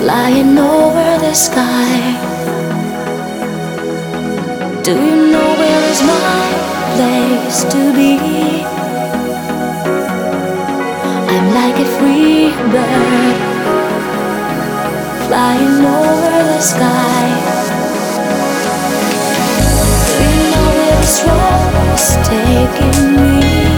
flying over the sky. Do you know where is my place to be? I'm like a free bird flying over the sky. Do you know where this road is taking